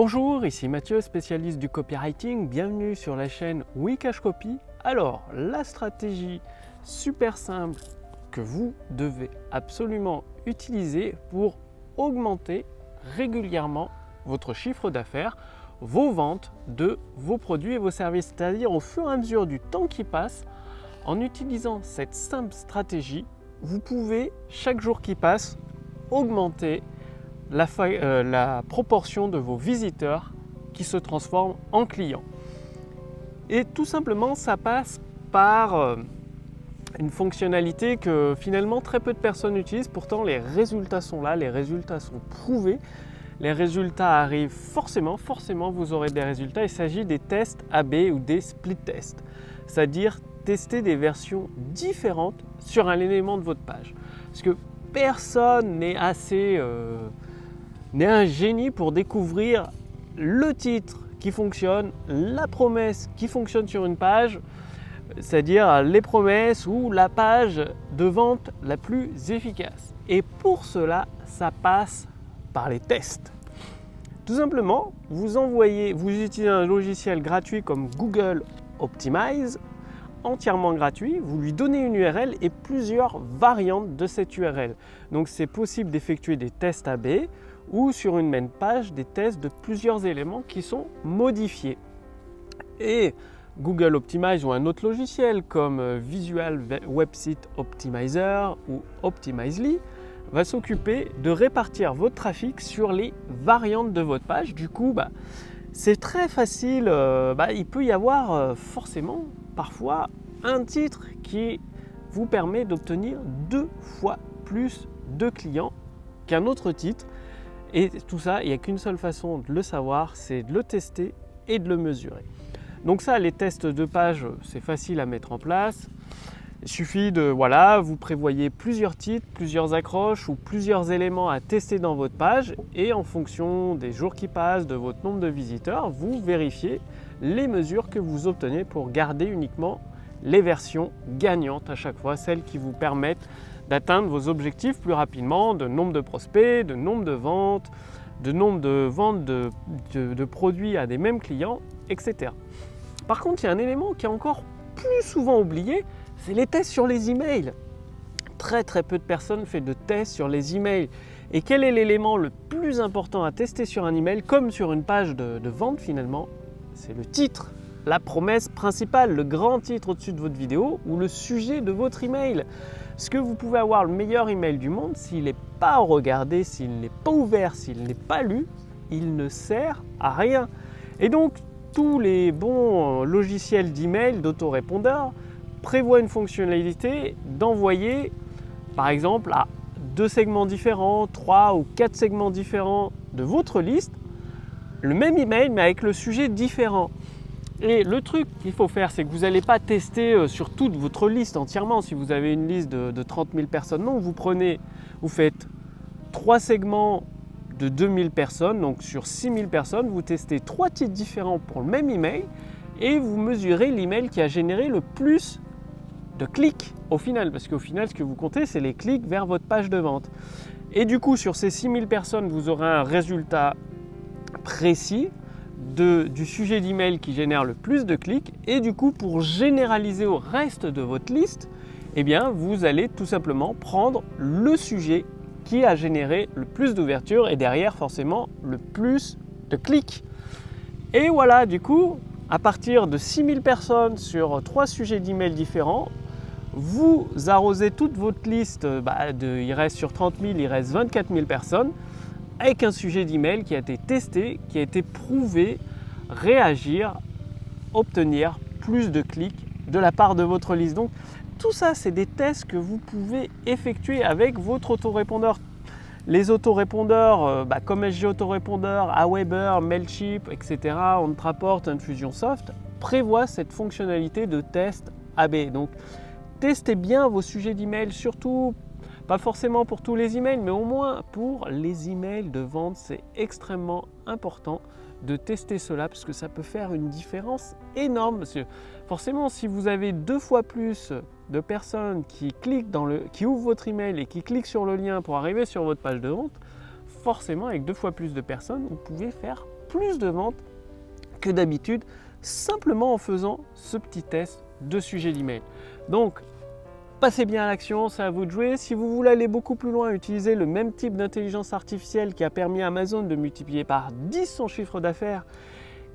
Bonjour, ici Mathieu, spécialiste du copywriting. Bienvenue sur la chaîne Wikash Copy. Alors, la stratégie super simple que vous devez absolument utiliser pour augmenter régulièrement votre chiffre d'affaires, vos ventes de vos produits et vos services. C'est-à-dire au fur et à mesure du temps qui passe, en utilisant cette simple stratégie, vous pouvez chaque jour qui passe augmenter la, euh, la proportion de vos visiteurs qui se transforment en clients. Et tout simplement, ça passe par euh, une fonctionnalité que finalement très peu de personnes utilisent. Pourtant, les résultats sont là, les résultats sont prouvés. Les résultats arrivent forcément, forcément vous aurez des résultats. Il s'agit des tests AB ou des split tests, c'est-à-dire tester des versions différentes sur un élément de votre page. Parce que personne n'est assez euh, n'est un génie pour découvrir le titre qui fonctionne, la promesse qui fonctionne sur une page, c'est-à-dire les promesses ou la page de vente la plus efficace. Et pour cela, ça passe par les tests. Tout simplement, vous envoyez, vous utilisez un logiciel gratuit comme Google Optimize, entièrement gratuit, vous lui donnez une URL et plusieurs variantes de cette URL. Donc c'est possible d'effectuer des tests AB ou sur une même page des tests de plusieurs éléments qui sont modifiés. Et Google Optimize ou un autre logiciel comme euh, Visual Website Optimizer ou Optimizely va s'occuper de répartir votre trafic sur les variantes de votre page. Du coup, bah, c'est très facile. Euh, bah, il peut y avoir euh, forcément parfois un titre qui vous permet d'obtenir deux fois plus de clients qu'un autre titre. Et tout ça, il n'y a qu'une seule façon de le savoir, c'est de le tester et de le mesurer. Donc ça, les tests de page, c'est facile à mettre en place. Il suffit de, voilà, vous prévoyez plusieurs titres, plusieurs accroches ou plusieurs éléments à tester dans votre page et en fonction des jours qui passent, de votre nombre de visiteurs, vous vérifiez les mesures que vous obtenez pour garder uniquement les versions gagnantes à chaque fois, celles qui vous permettent d'atteindre vos objectifs plus rapidement, de nombre de prospects, de nombre de ventes, de nombre de ventes de, produits à des mêmes clients, etc. Par contre, il y a un élément qui est encore plus souvent oublié, c'est les tests sur les emails. Très très peu de personnes font de tests sur les emails. Et quel est l'élément le plus important à tester sur un email, comme sur une page de vente finalement? C'est le titre, la promesse principale, le grand titre au-dessus de votre vidéo ou le sujet de votre email. Parce que vous pouvez avoir le meilleur email du monde, s'il n'est pas regardé, s'il n'est pas ouvert, s'il n'est pas lu, il ne sert à rien. Et donc, tous les bons logiciels d'email, d'autorépondeur, prévoit une fonctionnalité d'envoyer, par exemple, à deux segments différents, trois ou quatre segments différents de votre liste, le même email mais avec le sujet différent. Et le truc qu'il faut faire, c'est que vous n'allez pas tester euh, sur toute votre liste entièrement. Si vous avez une liste de, de 30 000 personnes, non, vous prenez, vous faites trois segments de 2000 personnes, donc sur 6000 personnes, vous testez trois titres différents pour le même email et vous mesurez l'email qui a généré le plus de clics au final, parce qu'au final, ce que vous comptez, c'est les clics vers votre page de vente. Et du coup, sur ces 6000 personnes, vous aurez un résultat précis du sujet d'email qui génère le plus de clics. Et du coup, pour généraliser au reste de votre liste, eh bien, vous allez tout simplement prendre le sujet qui a généré le plus d'ouverture et derrière, forcément, le plus de clics. Et voilà, du coup, à partir de 6000 personnes sur trois sujets d'email différents, vous arrosez toute votre liste, bah, il reste sur 30 000, il reste 24 000 personnes, avec un sujet d'email qui a été testé, qui a été prouvé, réagir, obtenir plus de clics de la part de votre liste. Donc tout ça, c'est des tests que vous pouvez effectuer avec votre autorépondeur. Les autorépondeurs, euh, bah, comme SG Autorépondeur, Aweber, Mailchimp, etc., OnTraport, Infusionsoft, prévoient cette fonctionnalité de test AB. Donc testez bien vos sujets d'email, surtout pas forcément pour tous les emails, mais au moins pour les emails de vente, c'est extrêmement important de tester cela parce que ça peut faire une différence énorme. Parce que forcément, si vous avez deux fois plus de personnes qui cliquent dans le, qui ouvrent votre email et qui cliquent sur le lien pour arriver sur votre page de vente, forcément avec deux fois plus de personnes, vous pouvez faire plus de ventes que d'habitude simplement en faisant ce petit test de sujet d'email. Donc, passez bien à l'action, c'est à vous de jouer. Si vous voulez aller beaucoup plus loin, utiliser le même type d'intelligence artificielle qui a permis à Amazon de multiplier par 10 son chiffre d'affaires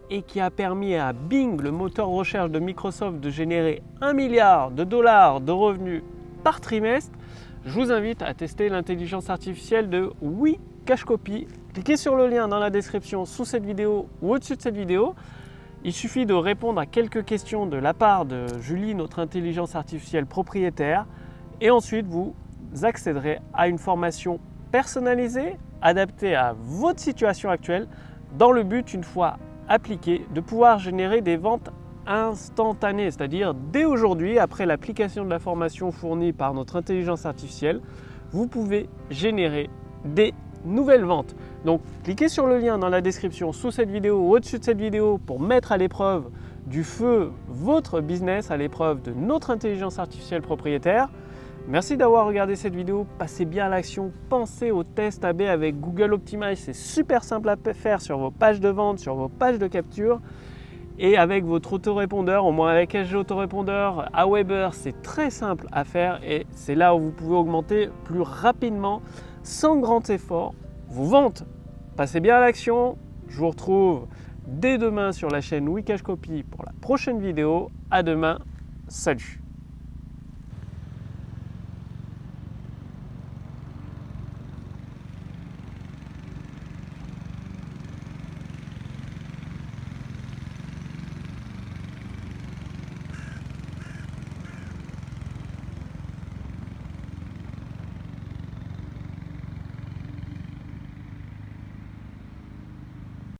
et qui a permis à Bing, le moteur recherche de Microsoft, de générer 1 milliard de dollars de revenus par trimestre, je vous invite à tester l'intelligence artificielle de Oui Cache Copy. Cliquez sur le lien dans la description sous cette vidéo ou au-dessus de cette vidéo. Il suffit de répondre à quelques questions de la part de Julie, notre intelligence artificielle propriétaire, et ensuite vous accéderez à une formation personnalisée, adaptée à votre situation actuelle, dans le but, une fois appliquée, de pouvoir générer des ventes instantanées, c'est-à-dire dès aujourd'hui, après l'application de la formation fournie par notre intelligence artificielle, vous pouvez générer des nouvelles ventes. Donc cliquez sur le lien dans la description sous cette vidéo ou au-dessus de cette vidéo pour mettre à l'épreuve du feu votre business, à l'épreuve de notre intelligence artificielle propriétaire. Merci d'avoir regardé cette vidéo, passez bien à l'action, pensez au test AB avec Google Optimize, c'est super simple à faire sur vos pages de vente, sur vos pages de capture. Et avec votre autorépondeur, au moins avec SG Autorépondeur, Aweber, c'est très simple à faire et c'est là où vous pouvez augmenter plus rapidement, sans grand effort, vos ventes. Passez bien à l'action, je vous retrouve dès demain sur la chaîne Wikash Copy pour la prochaine vidéo. À demain, salut